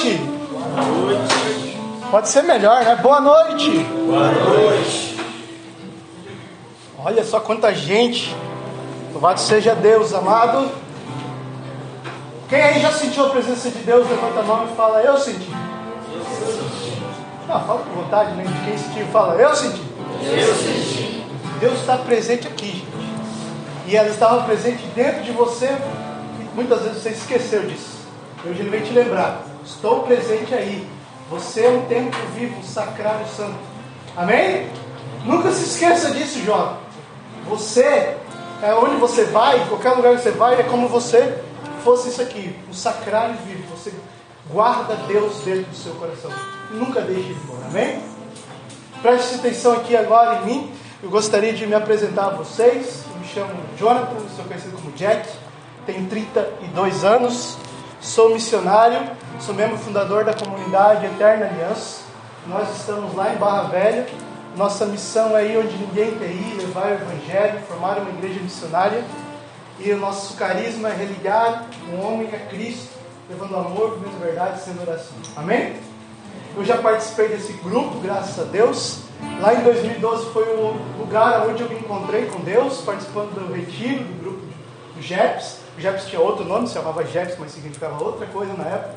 noite. Boa noite. Pode ser melhor, né? Boa noite. Boa noite. Olha só quanta gente. Louvado seja Deus, amado. Quem aí já sentiu a presença de Deus, levanta a mão e fala, eu senti. Não, fala com vontade, né? Quem sentiu, fala, eu senti. Eu senti. Deus está presente aqui, gente. E ela estava presente dentro de você. E muitas vezes você esqueceu disso. Hoje ele vem te lembrar. Estou presente aí. Você é um templo vivo, um sacrário santo. Amém? Nunca se esqueça disso, jovem. Você, é onde você vai, qualquer lugar que você vai, é como você fosse isso aqui, um sacrário vivo. Você guarda Deus dentro do seu coração. Nunca deixe ele embora. Amém? Preste atenção aqui agora em mim. Eu gostaria de me apresentar a vocês. Eu me chamo Jonathan, sou conhecido como Jack. Tenho 32 anos. Sou missionário. Sou membro fundador da comunidade Eterna Aliança. Nós estamos lá em Barra Velha. Nossa missão é ir onde ninguém quer ir, levar o Evangelho, formar uma igreja missionária. E o nosso carisma é religar um homem a Cristo, levando amor, vivendo verdade, sendo oração. Amém? Eu já participei desse grupo, graças a Deus. Lá em 2012 foi o lugar onde eu me encontrei com Deus, participando do retiro do grupo do JEPS. JEPS tinha outro nome, se chamava JEPS, mas significava outra coisa na época.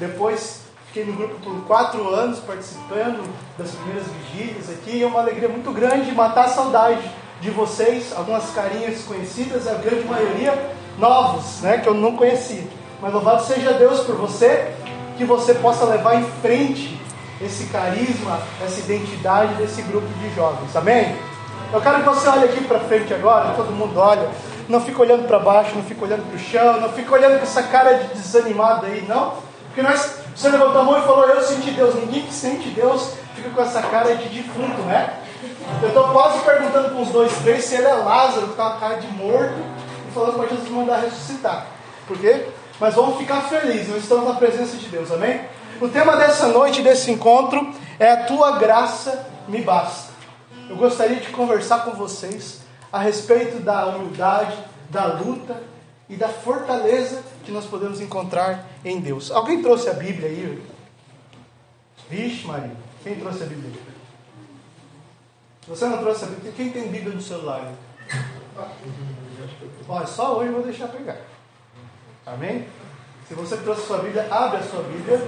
Depois fiquei no grupo por quatro anos, participando das primeiras vigílias aqui. E é uma alegria muito grande matar a saudade de vocês, algumas carinhas desconhecidas, a grande maioria novos, né, que eu não conhecia. Mas louvado seja Deus por você, que você possa levar em frente esse carisma, essa identidade desse grupo de jovens. Amém? Eu quero que você olhe aqui para frente agora, todo mundo olha. Não fica olhando para baixo, não fica olhando para o chão, não fica olhando com essa cara de desanimado aí, não. Porque nós, você levantou a mão e falou, eu senti Deus. Ninguém que sente Deus fica com essa cara de defunto, né? Eu estou quase perguntando com os dois, três se ele é Lázaro, que está com a cara de morto, e falando para Jesus mandar ressuscitar. Por quê? Mas vamos ficar felizes, nós estamos na presença de Deus, amém? O tema dessa noite, desse encontro, é a tua graça me basta. Eu gostaria de conversar com vocês a respeito da humildade, da luta e da fortaleza que nós podemos encontrar em Deus. Alguém trouxe a Bíblia aí? Vixe, Maria, quem trouxe a Bíblia? Se você não trouxe a Bíblia, quem tem Bíblia no celular? Olha, só hoje eu vou deixar pegar. Amém? Se você trouxe a sua Bíblia, abre a sua Bíblia.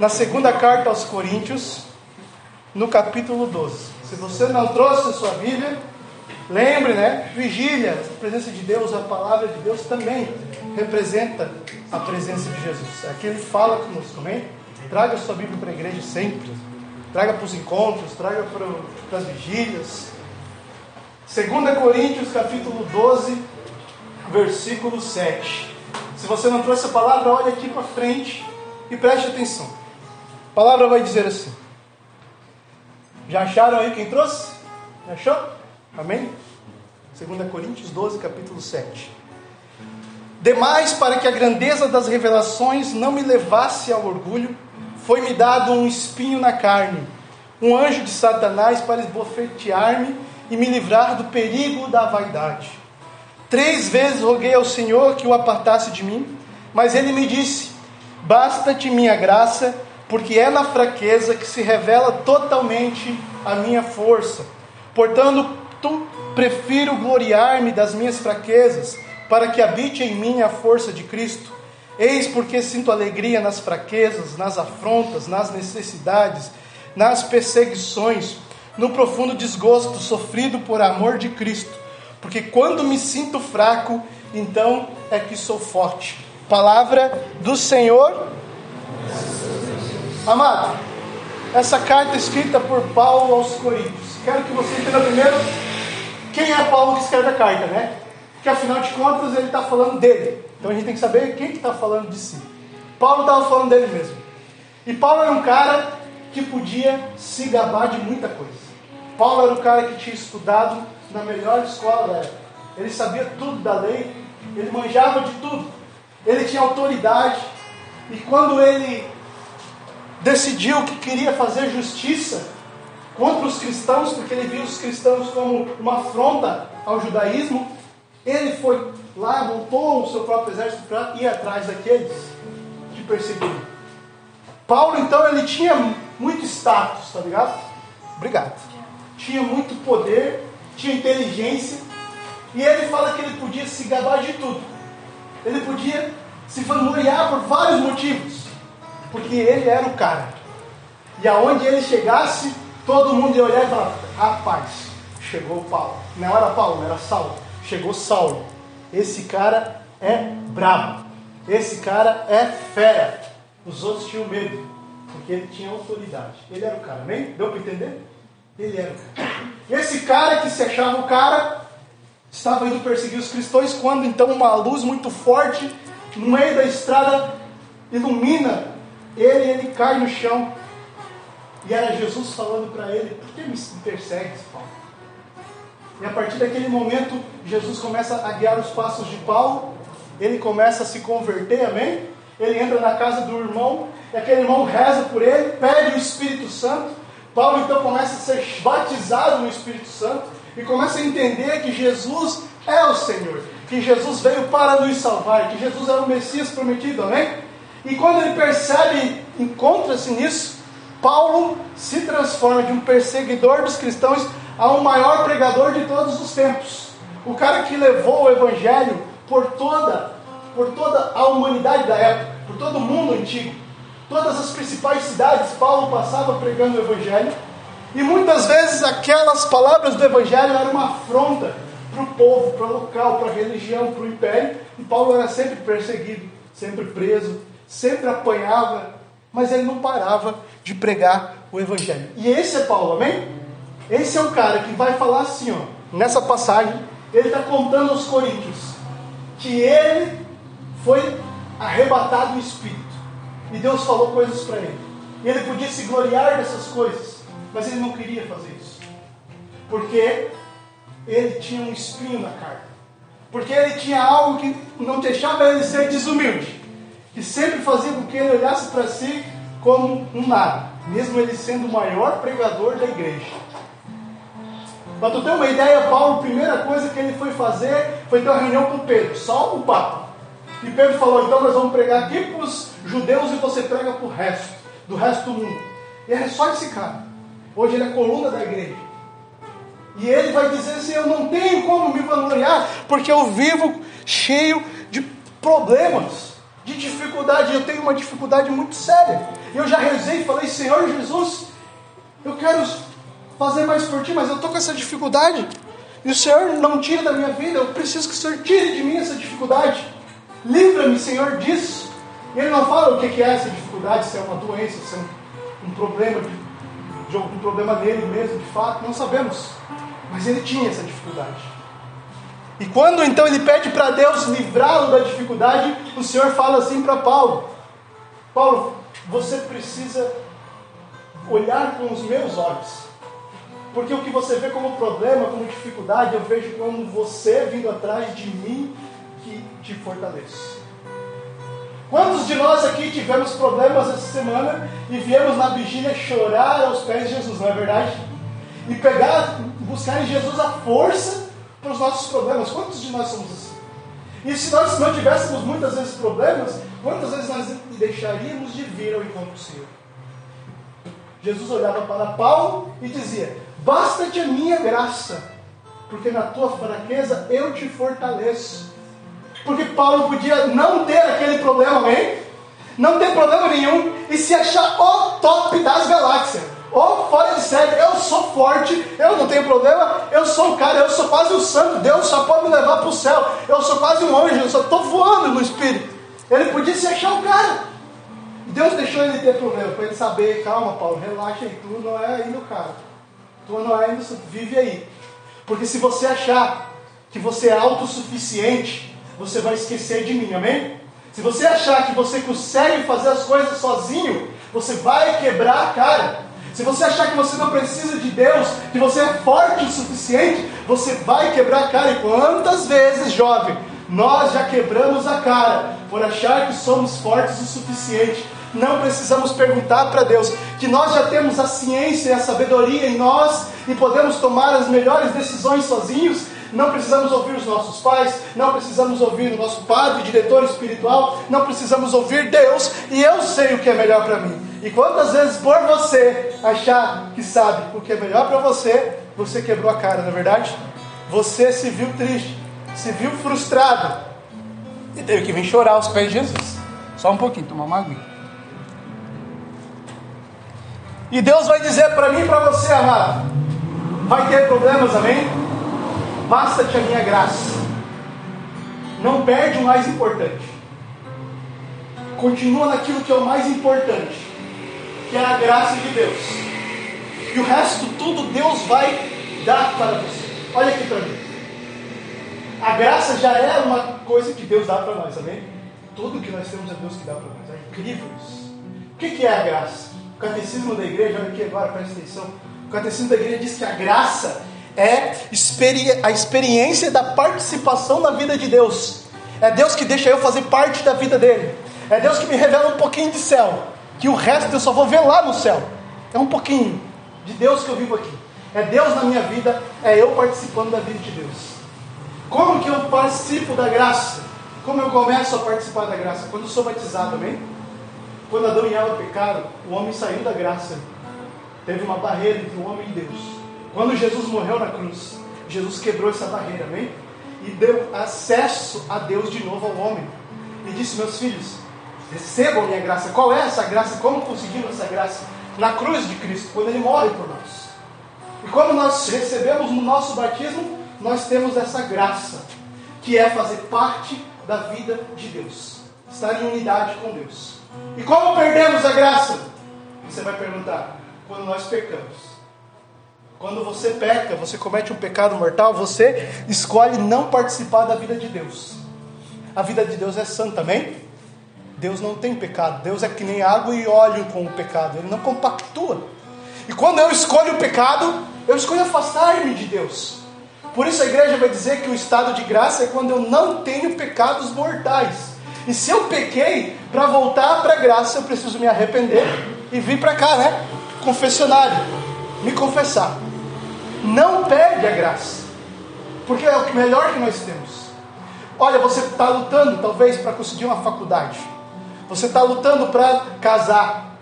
Na segunda carta aos Coríntios, no capítulo 12. Se você não trouxe a sua Bíblia, lembre, né? Vigília, a presença de Deus, a palavra de Deus também representa a presença de Jesus. Aqui ele fala conosco, amém? Traga sua Bíblia para a igreja sempre. Traga para os encontros, traga para as vigílias. 2 Coríntios, capítulo 12, versículo 7. Se você não trouxe a palavra, olhe aqui para frente e preste atenção. A palavra vai dizer assim. Já acharam aí quem trouxe? Já achou? Amém? 2 Coríntios 12, capítulo 7. Demais, para que a grandeza das revelações não me levasse ao orgulho, foi-me dado um espinho na carne, um anjo de Satanás para esbofetear-me e me livrar do perigo da vaidade. Três vezes roguei ao Senhor que o apartasse de mim, mas ele me disse: Basta-te minha graça, porque é na fraqueza que se revela totalmente a minha força. Portanto, prefiro gloriar-me das minhas fraquezas, para que habite em mim a força de Cristo. Eis porque sinto alegria nas fraquezas, nas afrontas, nas necessidades, nas perseguições, no profundo desgosto sofrido por amor de Cristo. Porque quando me sinto fraco, então é que sou forte. Palavra do Senhor. Amado, essa carta escrita por Paulo aos Coríntios. Quero que você entenda primeiro quem é Paulo que escreve a carta, né? Porque afinal de contas ele está falando dele. Então a gente tem que saber quem está que tá falando de si. Paulo estava falando dele mesmo. E Paulo era um cara que podia se gabar de muita coisa. Paulo era um cara que tinha estudado na melhor escola da época. Ele sabia tudo da lei, ele manjava de tudo. Ele tinha autoridade. E quando ele decidiu que queria fazer justiça contra os cristãos, porque ele via os cristãos como uma afronta ao judaísmo, ele foi lá, montou o seu próprio exército para ir atrás daqueles que perseguiam. Paulo, então, ele tinha muito status, tá ligado? Obrigado. Tinha muito poder, tinha inteligência, e ele fala que ele podia se gabar de tudo. Ele podia se vangloriar por vários motivos, porque ele era o cara. E aonde ele chegasse, todo mundo ia olhar e falar: rapaz, chegou Paulo. Não era Paulo, era Saulo. Chegou Saulo. Esse cara é brabo. Esse cara é fera. Os outros tinham medo, porque ele tinha autoridade. Ele era o cara, amém? Deu para entender? Ele era o cara. Esse cara que se achava o cara, estava indo perseguir os cristãos, quando então uma luz muito forte, no meio da estrada, ilumina ele ele cai no chão. E era Jesus falando para ele: Por que me persegues, Paulo? E a partir daquele momento, Jesus começa a guiar os passos de Paulo, ele começa a se converter, amém? Ele entra na casa do irmão, e aquele irmão reza por ele, pede o Espírito Santo. Paulo então começa a ser batizado no Espírito Santo e começa a entender que Jesus é o Senhor, que Jesus veio para nos salvar, que Jesus é o Messias prometido, amém? E quando ele percebe, encontra-se nisso, Paulo se transforma de um perseguidor dos cristãos a um maior pregador de todos os tempos. O cara que levou o evangelho por toda, por toda a humanidade da época, por todo o mundo antigo. Todas as principais cidades, Paulo passava pregando o evangelho. E muitas vezes aquelas palavras do evangelho eram uma afronta para o povo, para o local, para a religião, para o império. E Paulo era sempre perseguido, sempre preso, sempre apanhava, mas ele não parava de pregar o evangelho. E esse é Paulo, amém? Esse é o cara que vai falar assim, ó, nessa passagem, ele está contando aos coríntios que ele foi arrebatado do Espírito. E Deus falou coisas para ele. E ele podia se gloriar dessas coisas, mas ele não queria fazer isso. Porque ele tinha um espinho na carne. Porque ele tinha algo que não deixava ele ser desumilde. Que sempre fazia com que ele olhasse para si como um nada. Mesmo ele sendo o maior pregador da igreja. Para tu ter uma ideia, Paulo, a primeira coisa que ele foi fazer foi ter uma reunião com Pedro, só o Papa. E Pedro falou: então nós vamos pregar aqui para os judeus e você prega para o resto, do resto do mundo. E é só esse cara. Hoje ele é coluna da igreja. E ele vai dizer assim: eu não tenho como me vangloriar, porque eu vivo cheio de problemas, de dificuldade. Eu tenho uma dificuldade muito séria. Eu já rezei e falei: Senhor Jesus, eu quero fazer mais por ti, mas eu estou com essa dificuldade. E o Senhor não tira da minha vida, eu preciso que o Senhor tire de mim essa dificuldade. Livra-me, Senhor, disso. E ele não fala o que é essa dificuldade, se é uma doença, se é um, um problema de, de algum problema dele mesmo, de fato, não sabemos. Mas ele tinha essa dificuldade. E quando então ele pede para Deus livrá-lo da dificuldade, o Senhor fala assim para Paulo: Paulo, você precisa olhar com os meus olhos. Porque o que você vê como problema, como dificuldade, eu vejo como você vindo atrás de mim que te fortalece. Quantos de nós aqui tivemos problemas essa semana e viemos na vigília chorar aos pés de Jesus, não é verdade? E pegar, buscar em Jesus a força para os nossos problemas. Quantos de nós somos assim? E se nós não tivéssemos muitas vezes problemas, quantas vezes nós deixaríamos de vir ao encontro do Senhor? Jesus olhava para Paulo e dizia: Basta-te a minha graça, porque na tua fraqueza eu te fortaleço. Porque Paulo podia não ter aquele problema, amém? Não ter problema nenhum e se achar o top das galáxias. Ou fora de série, eu sou forte, eu não tenho problema, eu sou o cara, eu sou quase o santo, Deus só pode me levar para o céu, eu sou quase um anjo, eu só estou voando no Espírito. Ele podia se achar o cara. Deus deixou ele ter problema, para ele saber, calma Paulo, relaxa aí, tu não é ainda o cara. Tu não é ainda, vive aí. Porque se você achar que você é autossuficiente, você vai esquecer de mim, amém? Se você achar que você consegue fazer as coisas sozinho, você vai quebrar a cara. Se você achar que você não precisa de Deus, que você é forte o suficiente, você vai quebrar a cara. E quantas vezes, jovem, nós já quebramos a cara por achar que somos fortes o suficiente não precisamos perguntar para Deus, que nós já temos a ciência e a sabedoria em nós e podemos tomar as melhores decisões sozinhos. não precisamos ouvir os nossos pais, não precisamos ouvir o nosso padre, diretor espiritual, não precisamos ouvir Deus, e eu sei o que é melhor para mim. E quantas vezes por você achar que sabe o que é melhor para você, você quebrou a cara, não é verdade? Você se viu triste, se viu frustrado e teve que vir chorar aos pés de Jesus. Só um pouquinho, tomar uma aguinha. E Deus vai dizer para mim e para você, amado: vai ter problemas, amém? Basta-te a minha graça. Não perde o mais importante. Continua naquilo que é o mais importante, que é a graça de Deus. E o resto tudo Deus vai dar para você. Olha aqui para mim. A graça já é uma coisa que Deus dá para nós, amém? Tudo que nós temos é Deus que dá para nós. É incrível isso. O que é a graça? O catecismo da igreja, olha aqui agora, presta atenção. O catecismo da igreja diz que a graça é a experiência da participação na vida de Deus. É Deus que deixa eu fazer parte da vida dele. É Deus que me revela um pouquinho de céu, que o resto eu só vou ver lá no céu. É um pouquinho de Deus que eu vivo aqui. É Deus na minha vida, é eu participando da vida de Deus. Como que eu participo da graça? Como eu começo a participar da graça? Quando eu sou batizado, amém? Quando Adão e Eva pecaram, o homem saiu da graça. Teve uma barreira entre o homem e Deus. Quando Jesus morreu na cruz, Jesus quebrou essa barreira, amém? E deu acesso a Deus de novo ao homem. E disse: Meus filhos, recebam minha graça. Qual é essa graça? Como conseguimos essa graça? Na cruz de Cristo, quando Ele morre por nós. E quando nós recebemos no nosso batismo, nós temos essa graça, que é fazer parte da vida de Deus, estar em unidade com Deus. E como perdemos a graça? Você vai perguntar: quando nós pecamos. Quando você peca, você comete um pecado mortal, você escolhe não participar da vida de Deus. A vida de Deus é santa, amém? Deus não tem pecado. Deus é que nem água e óleo com o pecado. Ele não compactua. E quando eu escolho o pecado, eu escolho afastar-me de Deus. Por isso a igreja vai dizer que o estado de graça é quando eu não tenho pecados mortais. E se eu pequei, para voltar para a graça, eu preciso me arrepender e vir para cá, né? Confessionário, me confessar. Não perde a graça, porque é o melhor que nós temos. Olha, você está lutando talvez para conseguir uma faculdade, você está lutando para casar,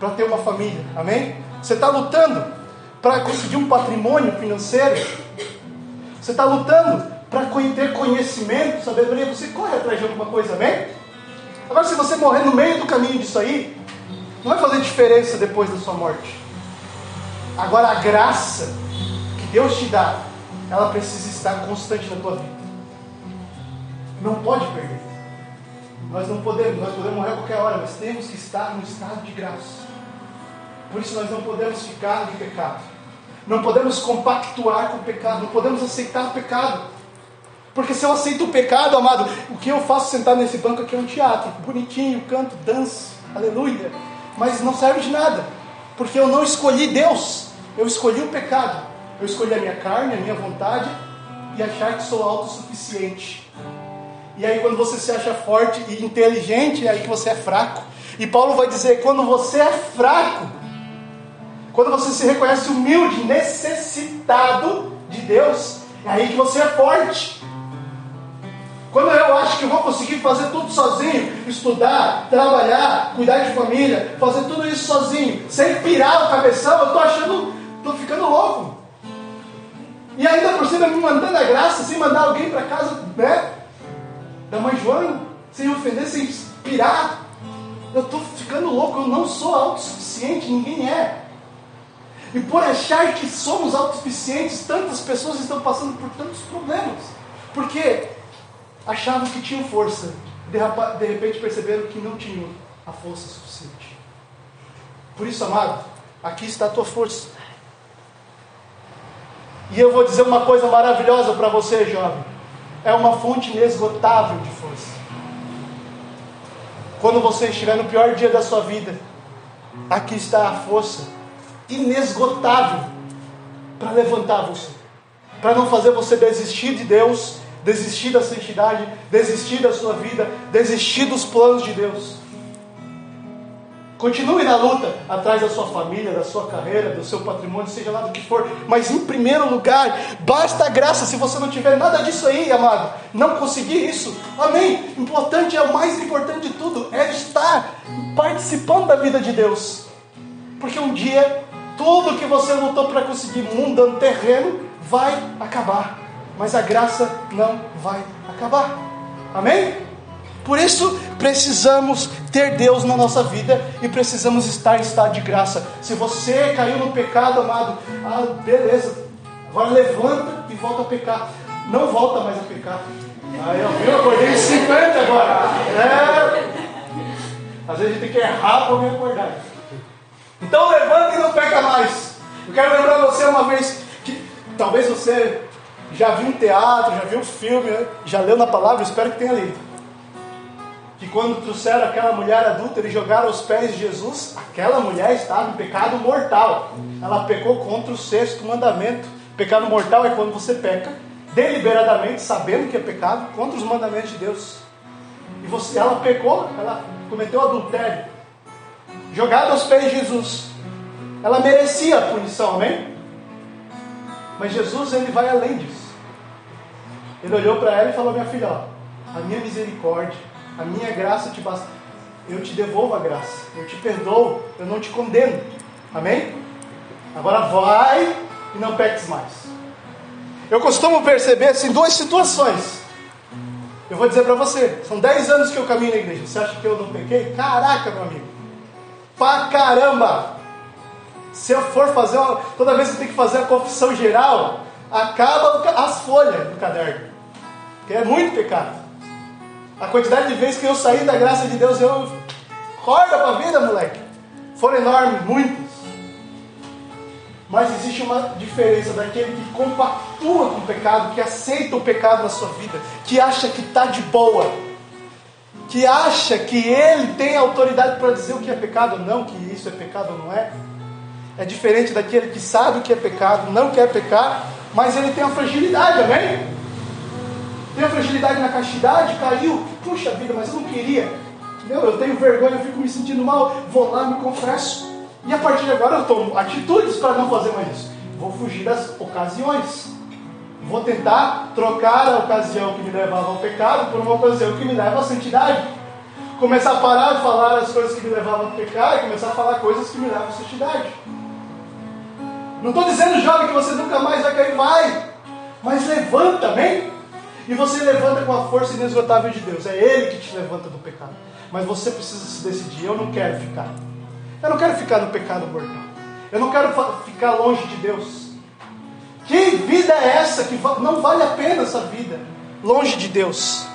para ter uma família, amém? Você está lutando para conseguir um patrimônio financeiro, você está lutando para ter conhecimento, sabedoria, você corre atrás de alguma coisa, amém? Agora, se você morrer no meio do caminho disso aí, não vai fazer diferença depois da sua morte. Agora, a graça que Deus te dá, ela precisa estar constante na tua vida. Não pode perder. Nós não podemos, nós podemos morrer a qualquer hora, mas temos que estar no estado de graça. Por isso nós não podemos ficar no pecado. Não podemos compactuar com o pecado, não podemos aceitar o pecado. Porque se eu aceito o pecado, amado, o que eu faço sentado nesse banco aqui é um teatro, bonitinho, canto, danço, aleluia. Mas não serve de nada, porque eu não escolhi Deus, eu escolhi o pecado. Eu escolhi a minha carne, a minha vontade e achar que sou autossuficiente. E aí, quando você se acha forte e inteligente, é aí que você é fraco. E Paulo vai dizer: quando você é fraco, quando você se reconhece humilde, necessitado de Deus, é aí que você é forte. Quando eu acho que eu vou conseguir fazer tudo sozinho, estudar, trabalhar, cuidar de família, fazer tudo isso sozinho, sem pirar o cabeção, eu estou achando, estou ficando louco. E ainda por cima me mandando a graça, sem mandar alguém para casa, né? Da mãe Joana, sem ofender, sem pirar. Eu estou ficando louco, eu não sou autossuficiente, ninguém é. E por achar que somos autossuficientes, tantas pessoas estão passando por tantos problemas. Porque achavam que tinham força, de repente perceberam que não tinham a força suficiente. Por isso, amado, aqui está a tua força. E eu vou dizer uma coisa maravilhosa para você, jovem. É uma fonte inesgotável de força. Quando você estiver no pior dia da sua vida, aqui está a força inesgotável para levantar você, para não fazer você desistir de Deus, desistir da santidade, desistir da sua vida, desistir dos planos de Deus. Continue na luta atrás da sua família, da sua carreira, do seu patrimônio, seja lá do que for. Mas em primeiro lugar, basta a graça. Se você não tiver nada disso aí, amado, não conseguir isso, amém. Importante é o mais importante de tudo, é estar participando da vida de Deus. Porque um dia, tudo que você lutou para conseguir mundano terreno vai acabar. Mas a graça não vai acabar. Amém? Por isso precisamos ter Deus na nossa vida e precisamos estar em estado de graça. Se você caiu no pecado, amado, ah, beleza, agora levanta e volta a pecar. Não volta mais a pecar. Aí eu eu acordei em 50 agora. É. Às vezes a gente tem que errar para me acordar. Então levanta e não peca mais. Eu quero lembrar você uma vez que talvez você já viu um teatro, já viu um filme, já leu na palavra, espero que tenha lido que quando trouxeram aquela mulher adulta e jogaram aos pés de Jesus, aquela mulher estava em pecado mortal. Ela pecou contra o sexto mandamento. Pecado mortal é quando você peca deliberadamente, sabendo que é pecado, contra os mandamentos de Deus. E você, ela pecou, ela cometeu adultério. Jogada aos pés de Jesus. Ela merecia a punição, amém? Mas Jesus ele vai além disso. Ele olhou para ela e falou: Minha filha, ó, a minha misericórdia a minha graça te basta. Eu te devolvo a graça. Eu te perdoo. Eu não te condeno. Amém? Agora vai e não peques mais. Eu costumo perceber assim duas situações. Eu vou dizer para você, são 10 anos que eu caminho na igreja. Você acha que eu não pequei? Caraca, meu amigo. Pra caramba! Se eu for fazer uma, toda vez que eu tenho que fazer a confissão geral, acaba as folhas do caderno. Porque é muito pecado. A quantidade de vezes que eu saí da graça de Deus, eu acorda para a vida, moleque. Foram enormes, muitas. Mas existe uma diferença daquele que compactua com o pecado, que aceita o pecado na sua vida, que acha que está de boa, que acha que ele tem autoridade para dizer o que é pecado ou não, que isso é pecado ou não é. É diferente daquele que sabe o que é pecado, não quer pecar, mas ele tem a fragilidade, amém? A fragilidade na castidade, caiu. Puxa vida, mas eu não queria. Meu, eu tenho vergonha, eu fico me sentindo mal. Vou lá, me confesso. E a partir de agora eu tomo atitudes para não fazer mais isso. Vou fugir das ocasiões. Vou tentar trocar a ocasião que me levava ao pecado por uma ocasião que me leva à santidade. Começar a parar de falar as coisas que me levavam ao pecado e começar a falar coisas que me levam à santidade. Não estou dizendo, jovem, que você nunca mais vai cair, vai. Mas levanta, amém? E você levanta com a força inesgotável de Deus. É Ele que te levanta do pecado. Mas você precisa se decidir. Eu não quero ficar. Eu não quero ficar no pecado mortal. Eu não quero ficar longe de Deus. Que vida é essa que não vale a pena essa vida longe de Deus?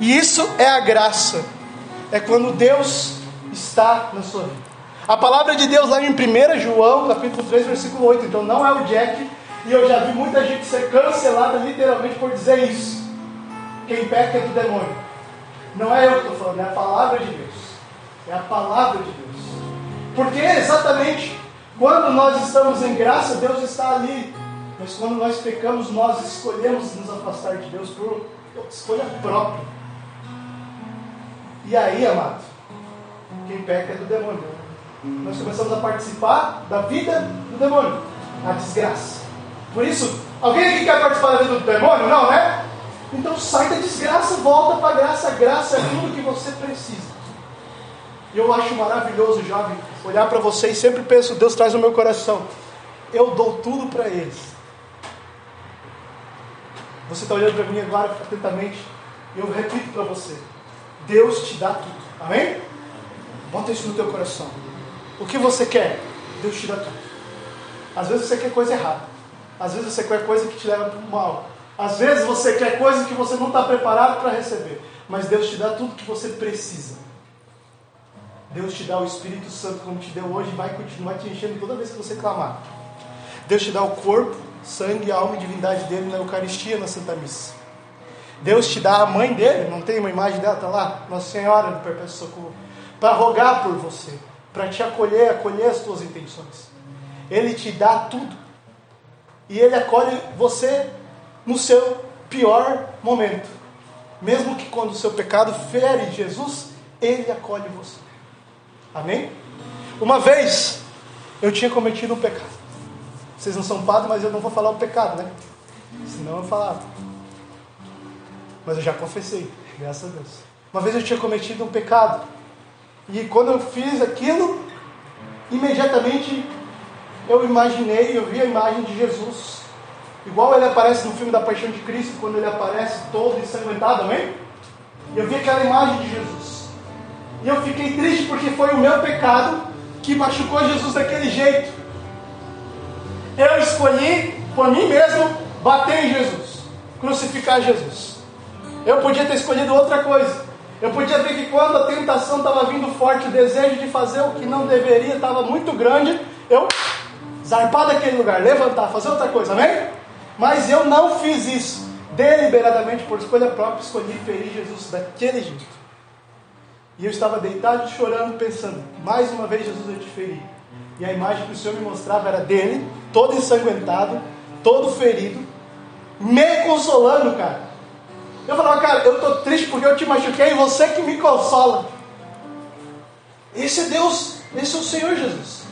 E isso é a graça. É quando Deus está na sua vida. A palavra de Deus lá em 1 João, capítulo 3, versículo 8. Então não é o Jack e eu já vi muita gente ser cancelada literalmente por dizer isso. Quem peca é do demônio. Não é eu que estou falando, é a palavra de Deus. É a palavra de Deus. Porque exatamente quando nós estamos em graça, Deus está ali. Mas quando nós pecamos, nós escolhemos nos afastar de Deus por escolha própria. E aí, amado, quem peca é do demônio. Nós começamos a participar da vida do demônio, a desgraça. Por isso, alguém aqui quer participar da vida do demônio? Não, né? Então sai da desgraça, volta para a graça. A graça é tudo que você precisa. E eu acho maravilhoso, jovem, olhar para você e sempre penso, Deus traz no meu coração. Eu dou tudo para eles. Você está olhando para mim agora atentamente. E eu repito para você: Deus te dá tudo. Amém? Bota isso no teu coração. O que você quer? Deus te dá tudo. Às vezes você quer coisa errada. Às vezes você quer coisa que te leva para o mal. Às vezes você quer coisa que você não está preparado para receber. Mas Deus te dá tudo que você precisa. Deus te dá o Espírito Santo como te deu hoje e vai continuar te enchendo toda vez que você clamar. Deus te dá o corpo, sangue, alma e divindade dele na Eucaristia, na Santa Missa. Deus te dá a mãe dele, não tem uma imagem dela, está lá, Nossa Senhora do Perpétuo Socorro, para rogar por você, para te acolher, acolher as tuas intenções. Ele te dá tudo e Ele acolhe você no seu pior momento. Mesmo que quando o seu pecado fere Jesus, Ele acolhe você. Amém? Uma vez eu tinha cometido um pecado. Vocês não são padres, mas eu não vou falar o pecado, né? Senão eu falava. Mas eu já confessei, graças a Deus. Uma vez eu tinha cometido um pecado. E quando eu fiz aquilo, imediatamente eu imaginei, eu vi a imagem de Jesus. Igual ele aparece no filme da Paixão de Cristo, quando ele aparece todo ensanguentado, amém? Eu vi aquela imagem de Jesus. E eu fiquei triste porque foi o meu pecado que machucou Jesus daquele jeito. Eu escolhi, por mim mesmo, bater em Jesus, crucificar Jesus. Eu podia ter escolhido outra coisa. Eu podia ver que quando a tentação estava vindo forte, o desejo de fazer o que não deveria estava muito grande, eu zarpar daquele lugar, levantar, fazer outra coisa, amém? Mas eu não fiz isso. Deliberadamente, por escolha própria, escolhi ferir Jesus daquele jeito. E eu estava deitado chorando, pensando: mais uma vez, Jesus, eu te feri. E a imagem que o Senhor me mostrava era dele, todo ensanguentado, todo ferido, me consolando, cara. Eu falava, cara, eu estou triste porque eu te machuquei e você que me consola. Esse é Deus, esse é o Senhor Jesus.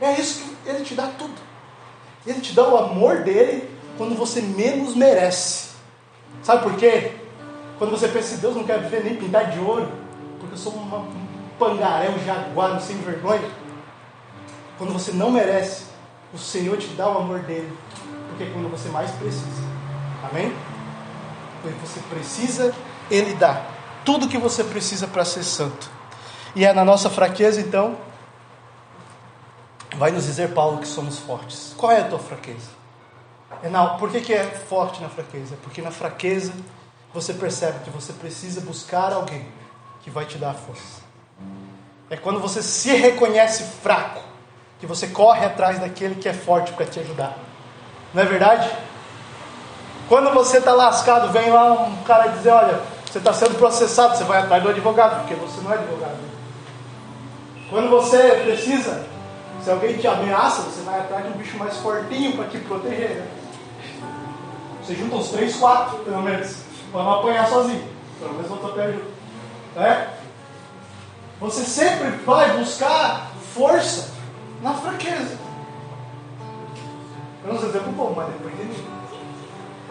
É isso que Ele te dá tudo. Ele te dá o amor dele quando você menos merece. Sabe por quê? Quando você pensa Deus não quer viver nem pintar de ouro, porque eu sou uma, um pangaré, um jaguar, sem vergonha. Quando você não merece, o Senhor te dá o amor dele, porque é quando você mais precisa. Amém? Quando você precisa, ele dá tudo que você precisa para ser santo. E é na nossa fraqueza, então, vai nos dizer Paulo que somos fortes. Qual é a tua fraqueza? Na, por que, que é forte na fraqueza? Porque na fraqueza você percebe que você precisa buscar alguém que vai te dar força. É quando você se reconhece fraco que você corre atrás daquele que é forte para te ajudar. Não é verdade? Quando você está lascado, vem lá um cara dizer: Olha, você está sendo processado, você vai atrás do advogado, porque você não é advogado. Quando você precisa, se alguém te ameaça, você vai atrás de um bicho mais fortinho para te proteger. Né? Você junta uns três, quatro, pelo menos, para não apanhar sozinho. Pelo menos eu te ajuda. É? Você sempre vai buscar força na fraqueza. Eu não sei dizer bom, mas depois.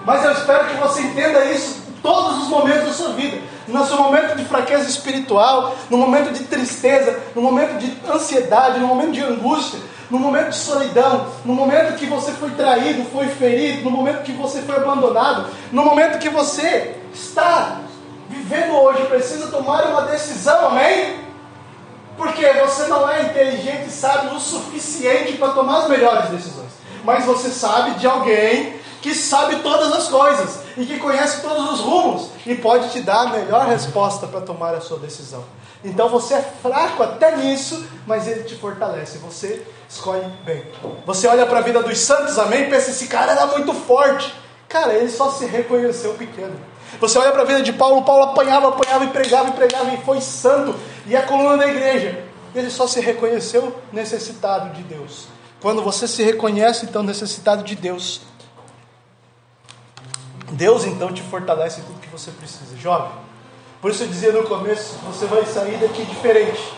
Mas eu espero que você entenda isso em todos os momentos da sua vida. No seu momento de fraqueza espiritual, no momento de tristeza, no momento de ansiedade, no momento de angústia, no momento de solidão, no momento que você foi traído, foi ferido, no momento que você foi abandonado, no momento que você está vivendo hoje, precisa tomar uma decisão, amém? Porque você não é inteligente e sábio o suficiente para tomar as melhores decisões. Mas você sabe de alguém que sabe todas as coisas e que conhece todos os rumos e pode te dar a melhor resposta para tomar a sua decisão. Então você é fraco até nisso, mas ele te fortalece. Você escolhe bem. Você olha para a vida dos santos, amém? E pensa: esse cara era muito forte. Cara, ele só se reconheceu pequeno. Você olha para a vida de Paulo, Paulo apanhava, apanhava e pregava e pregava e foi santo e a coluna da igreja. Ele só se reconheceu necessitado de Deus. Quando você se reconhece então necessitado de Deus, Deus então te fortalece em tudo que você precisa. Jovem, por isso eu dizia no começo, você vai sair daqui diferente.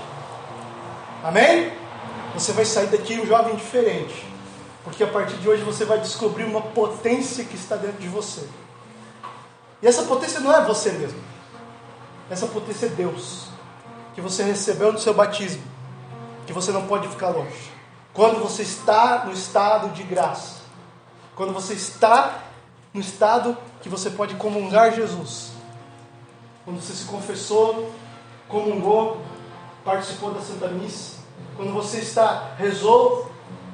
Amém? Você vai sair daqui um jovem diferente. Porque a partir de hoje você vai descobrir uma potência que está dentro de você. E essa potência não é você mesmo. Essa potência é Deus. Que você recebeu no seu batismo. Que você não pode ficar longe. Quando você está no estado de graça. Quando você está no estado que você pode comungar Jesus. Quando você se confessou, comungou, participou da Santa Missa. Quando você está, rezou.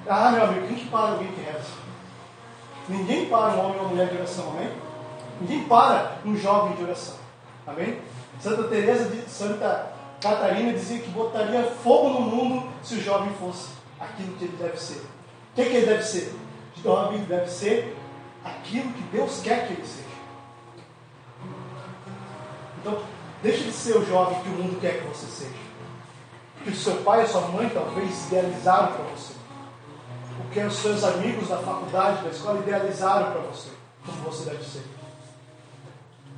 Ah, meu amigo, quem que para alguém que reza? Ninguém para um homem ou uma mulher de oração, amém? Ninguém para um jovem de oração. Amém? Santa Teresa de Santa Catarina dizia que botaria fogo no mundo se o jovem fosse aquilo que ele deve ser. O que, que ele deve ser? O jovem deve ser aquilo que Deus quer que ele seja. Então, deixe de ser o jovem que o mundo quer que você seja. Que o seu pai e sua mãe talvez idealizaram para você. O que os seus amigos da faculdade, da escola idealizaram para você. Como você deve ser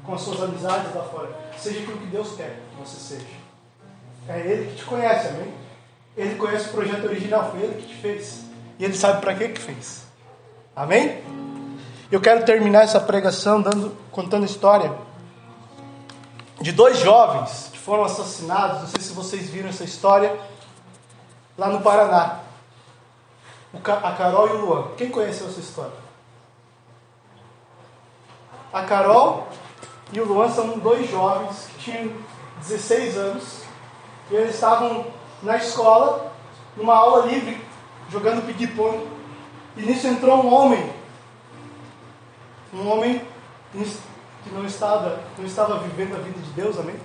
com as suas amizades lá fora. Seja aquilo que Deus quer que você seja. É Ele que te conhece, amém? Ele conhece o projeto original, foi ele que te fez. E ele sabe para que que fez. Amém? Eu quero terminar essa pregação dando, contando a história de dois jovens que foram assassinados. Não sei se vocês viram essa história lá no Paraná. A Carol e o Luan. Quem conheceu essa história? A Carol e o Luan são dois jovens que tinham 16 anos e eles estavam na escola, numa aula livre, jogando ping-pong. E nisso entrou um homem, um homem que não estava, não estava vivendo a vida de Deus, amém?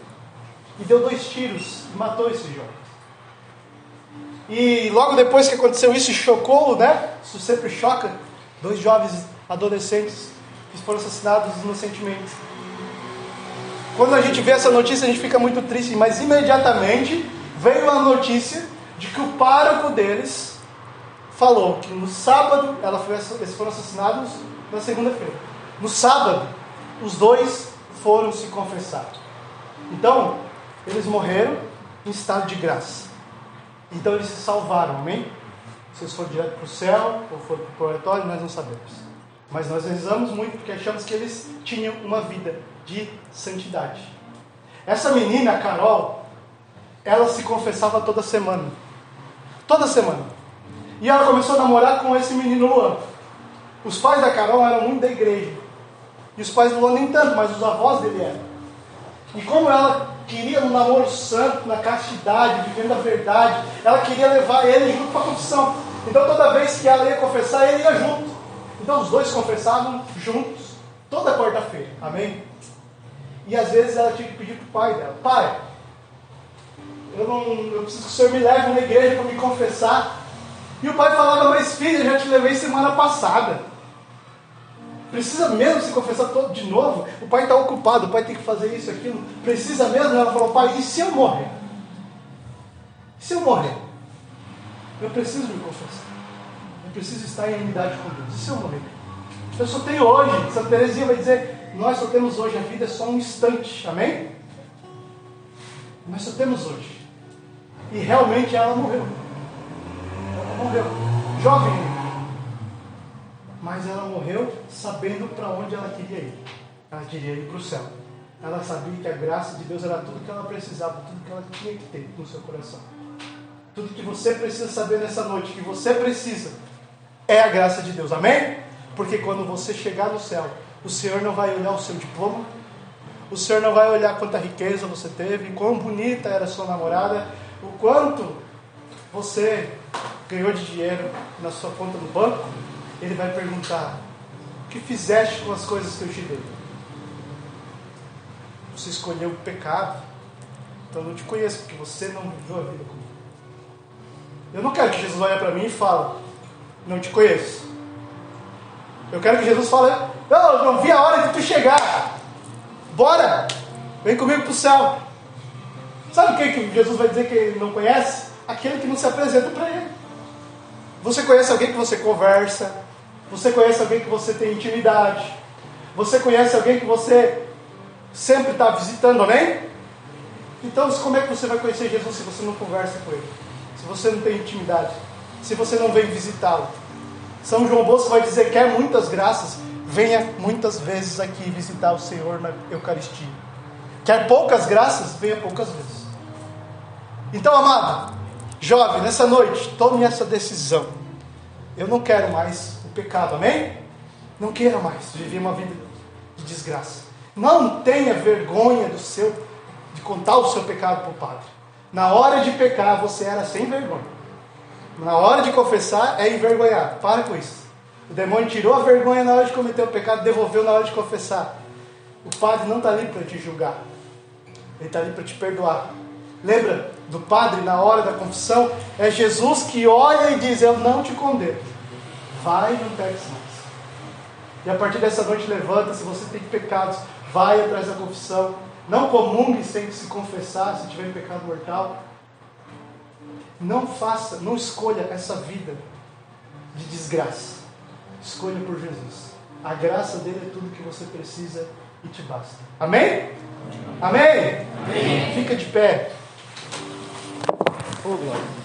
E deu dois tiros e matou esse jovem. E logo depois que aconteceu isso, chocou, né? Isso sempre choca. Dois jovens adolescentes que foram assassinados inocentemente. Quando a gente vê essa notícia, a gente fica muito triste, mas imediatamente veio a notícia de que o pároco deles falou que no sábado ela foi, eles foram assassinados na segunda-feira. No sábado, os dois foram se confessar. Então, eles morreram em estado de graça. Então eles se salvaram, amém? Se eles foram direto para o céu ou foram para o purgatório, nós não sabemos. Mas nós rezamos muito porque achamos que eles tinham uma vida de santidade. Essa menina, Carol, ela se confessava toda semana. Toda semana. E ela começou a namorar com esse menino Luan. Os pais da Carol eram muito da igreja. E os pais do Luan nem tanto, mas os avós dele eram. E como ela queria um namoro santo, na castidade, vivendo a verdade, ela queria levar ele junto para a confissão. Então toda vez que ela ia confessar, ele ia junto. Então os dois confessavam juntos, toda quarta-feira. Amém? E às vezes ela tinha que pedir para o pai dela: Pai, eu, não, eu preciso que o senhor me leve na igreja para me confessar. E o pai falava: Mas filha, já te levei semana passada. Precisa mesmo se confessar todo de novo? O pai está ocupado, o pai tem que fazer isso, aquilo. Precisa mesmo? Ela falou: Pai, e se eu morrer? E se eu morrer? Eu preciso me confessar. Eu preciso estar em unidade com Deus. E se eu morrer? Eu só tenho hoje. Santa Teresinha vai dizer: nós só temos hoje, a vida é só um instante, amém? Nós só temos hoje. E realmente ela morreu. Ela morreu. Jovem. Mas ela morreu sabendo para onde ela queria ir. Ela queria ir para o céu. Ela sabia que a graça de Deus era tudo que ela precisava, tudo que ela tinha que ter no seu coração. Tudo que você precisa saber nessa noite, que você precisa, é a graça de Deus. Amém? Porque quando você chegar no céu, o Senhor não vai olhar o seu diploma, o Senhor não vai olhar quanta riqueza você teve, quão bonita era a sua namorada, o quanto você ganhou de dinheiro na sua conta no banco. Ele vai perguntar: O que fizeste com as coisas que eu te dei? Você escolheu o pecado, então eu não te conheço, porque você não viveu a vida comigo. Eu não quero que Jesus olhe para mim e fale: Não te conheço. Eu quero que Jesus fale: eu não vi a hora de tu chegar. Bora! Vem comigo para o céu. Sabe quem que Jesus vai dizer que ele não conhece? Aquele que não se apresenta para ele. Você conhece alguém que você conversa. Você conhece alguém que você tem intimidade. Você conhece alguém que você sempre está visitando, amém? Então, como é que você vai conhecer Jesus se você não conversa com ele? Se você não tem intimidade? Se você não vem visitá-lo? São João Bosco vai dizer: quer muitas graças, venha muitas vezes aqui visitar o Senhor na Eucaristia. Quer poucas graças, venha poucas vezes. Então, amado, jovem, nessa noite, tome essa decisão. Eu não quero mais pecado, amém? Não queira mais viver uma vida de desgraça. Não tenha vergonha do seu, de contar o seu pecado para o Padre. Na hora de pecar, você era sem vergonha. Na hora de confessar, é envergonhado. Para com isso. O demônio tirou a vergonha na hora de cometer o pecado, devolveu na hora de confessar. O padre não está ali para te julgar, ele está ali para te perdoar. Lembra do padre na hora da confissão? É Jesus que olha e diz: Eu não te condeno. Vai e não peques mais. E a partir dessa noite, levanta. Se você tem pecados, vai atrás da confissão. Não comungue sem se confessar, se tiver pecado mortal. Não faça, não escolha essa vida de desgraça. Escolha por Jesus. A graça dele é tudo que você precisa e te basta. Amém? Amém? Amém. Fica de pé. Oh, glória.